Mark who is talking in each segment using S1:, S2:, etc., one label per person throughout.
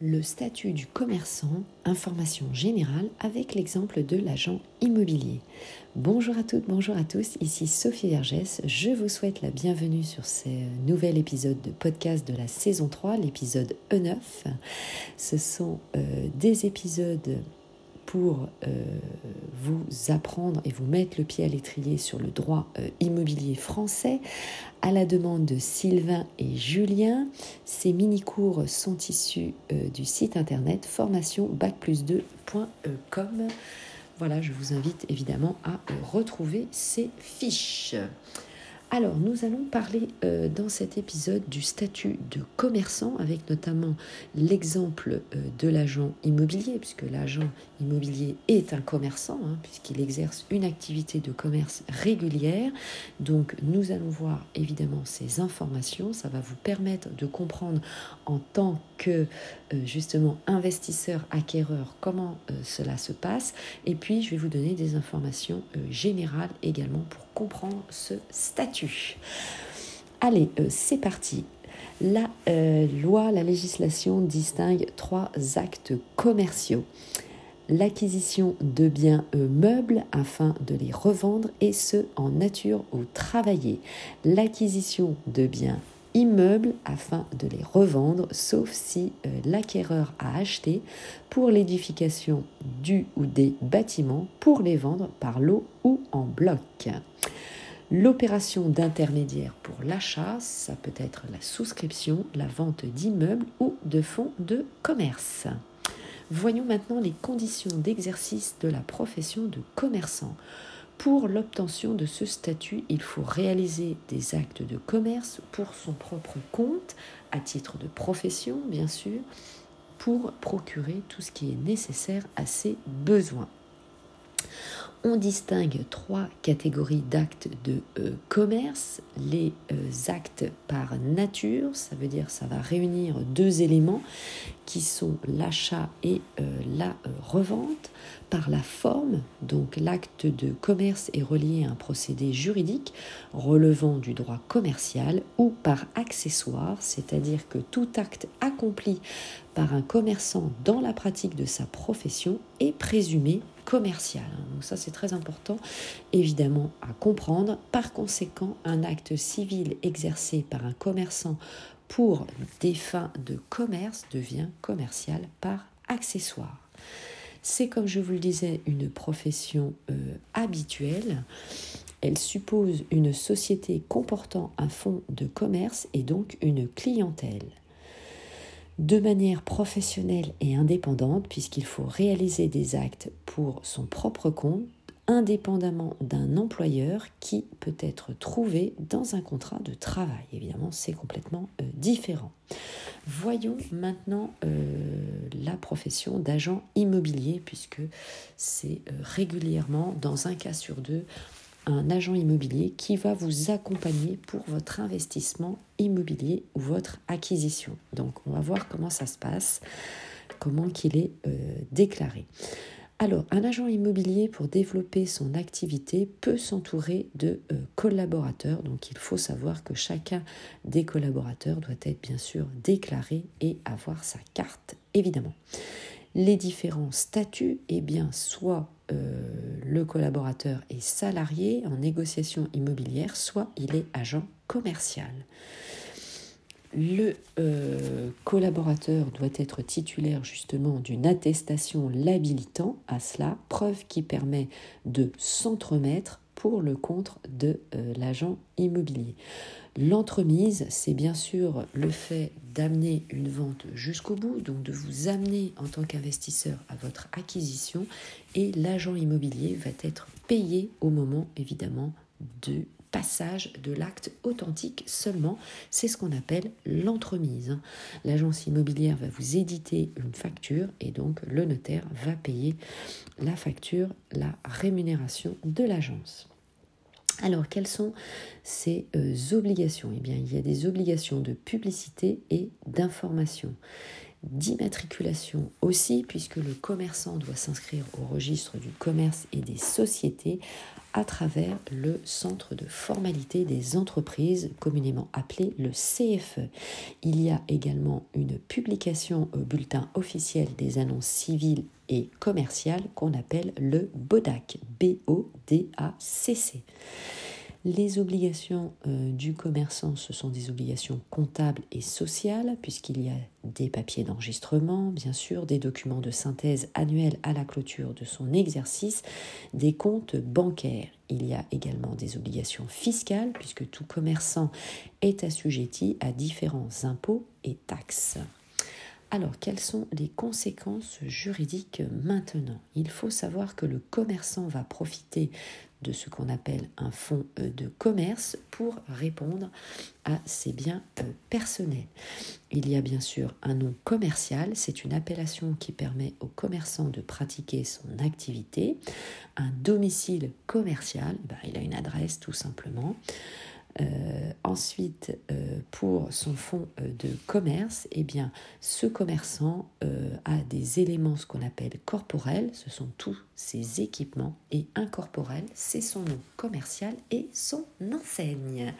S1: le statut du commerçant, information générale avec l'exemple de l'agent immobilier. Bonjour à toutes, bonjour à tous, ici Sophie Vergès, je vous souhaite la bienvenue sur ce nouvel épisode de podcast de la saison 3, l'épisode E9. Ce sont euh, des épisodes pour euh, vous apprendre et vous mettre le pied à l'étrier sur le droit euh, immobilier français à la demande de Sylvain et Julien. Ces mini-cours sont issus euh, du site internet formation bac2.com. Voilà, je vous invite évidemment à retrouver ces fiches. Alors, nous allons parler euh, dans cet épisode du statut de commerçant, avec notamment l'exemple euh, de l'agent immobilier, puisque l'agent immobilier est un commerçant, hein, puisqu'il exerce une activité de commerce régulière. Donc, nous allons voir évidemment ces informations. Ça va vous permettre de comprendre en tant que euh, justement investisseur acquéreur comment cela se passe. Et puis, je vais vous donner des informations générales également pour comprendre ce statut. Allez, euh, c'est parti. La euh, loi, la législation distingue trois actes commerciaux. L'acquisition de biens euh, meubles afin de les revendre et ce en nature ou travaillé. L'acquisition de biens immeubles afin de les revendre, sauf si l'acquéreur a acheté pour l'édification du ou des bâtiments pour les vendre par lot ou en bloc. L'opération d'intermédiaire pour l'achat, ça peut être la souscription, la vente d'immeubles ou de fonds de commerce. Voyons maintenant les conditions d'exercice de la profession de commerçant. Pour l'obtention de ce statut, il faut réaliser des actes de commerce pour son propre compte, à titre de profession bien sûr, pour procurer tout ce qui est nécessaire à ses besoins on distingue trois catégories d'actes de euh, commerce. Les euh, actes par nature, ça veut dire ça va réunir deux éléments qui sont l'achat et euh, la revente. Par la forme, donc l'acte de commerce est relié à un procédé juridique relevant du droit commercial ou par accessoire, c'est-à-dire que tout acte accompli par un commerçant dans la pratique de sa profession est présumé commercial. Donc ça c'est très important évidemment à comprendre. Par conséquent, un acte civil exercé par un commerçant pour des fins de commerce devient commercial par accessoire. C'est comme je vous le disais une profession euh, habituelle. Elle suppose une société comportant un fonds de commerce et donc une clientèle de manière professionnelle et indépendante, puisqu'il faut réaliser des actes pour son propre compte, indépendamment d'un employeur qui peut être trouvé dans un contrat de travail. Évidemment, c'est complètement euh, différent. Voyons maintenant euh, la profession d'agent immobilier, puisque c'est euh, régulièrement, dans un cas sur deux, un agent immobilier qui va vous accompagner pour votre investissement immobilier ou votre acquisition. Donc on va voir comment ça se passe, comment qu'il est euh, déclaré. Alors, un agent immobilier, pour développer son activité, peut s'entourer de euh, collaborateurs. Donc, il faut savoir que chacun des collaborateurs doit être bien sûr déclaré et avoir sa carte, évidemment. Les différents statuts, eh bien, soit euh, le collaborateur est salarié en négociation immobilière, soit il est agent commercial. Le euh, collaborateur doit être titulaire justement d'une attestation l'habilitant à cela, preuve qui permet de s'entremettre pour le compte de euh, l'agent immobilier. L'entremise, c'est bien sûr le fait d'amener une vente jusqu'au bout, donc de vous amener en tant qu'investisseur à votre acquisition, et l'agent immobilier va être payé au moment évidemment de passage de l'acte authentique seulement. C'est ce qu'on appelle l'entremise. L'agence immobilière va vous éditer une facture et donc le notaire va payer la facture, la rémunération de l'agence. Alors, quelles sont ces euh, obligations? Eh bien, il y a des obligations de publicité et d'information. D'immatriculation aussi, puisque le commerçant doit s'inscrire au registre du commerce et des sociétés à travers le centre de formalité des entreprises, communément appelé le CFE. Il y a également une publication au bulletin officiel des annonces civiles et commerciales qu'on appelle le BODAC, B-O-D-A-C-C. Les obligations euh, du commerçant, ce sont des obligations comptables et sociales, puisqu'il y a des papiers d'enregistrement, bien sûr, des documents de synthèse annuels à la clôture de son exercice, des comptes bancaires. Il y a également des obligations fiscales, puisque tout commerçant est assujetti à différents impôts et taxes. Alors, quelles sont les conséquences juridiques maintenant? Il faut savoir que le commerçant va profiter de ce qu'on appelle un fonds euh, de commerce pour répondre à ses biens euh, personnels. Il y a bien sûr un nom commercial, c'est une appellation qui permet au commerçant de pratiquer son activité. Un domicile commercial, ben, il a une adresse tout simplement. Euh, ensuite, pour son fonds de commerce, eh bien, ce commerçant a des éléments, ce qu'on appelle corporels, ce sont tous ses équipements, et incorporels, c'est son nom commercial et son enseigne.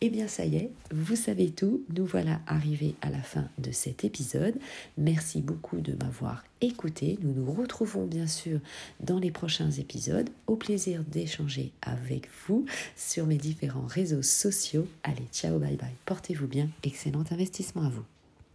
S1: Eh bien, ça y est, vous savez tout, nous voilà arrivés à la fin de cet épisode. Merci beaucoup de m'avoir écouté. Nous nous retrouvons bien sûr dans les prochains épisodes. Au plaisir d'échanger avec vous sur mes différents réseaux sociaux. Allez, ciao, bye bye. Portez-vous bien. Excellent investissement à vous.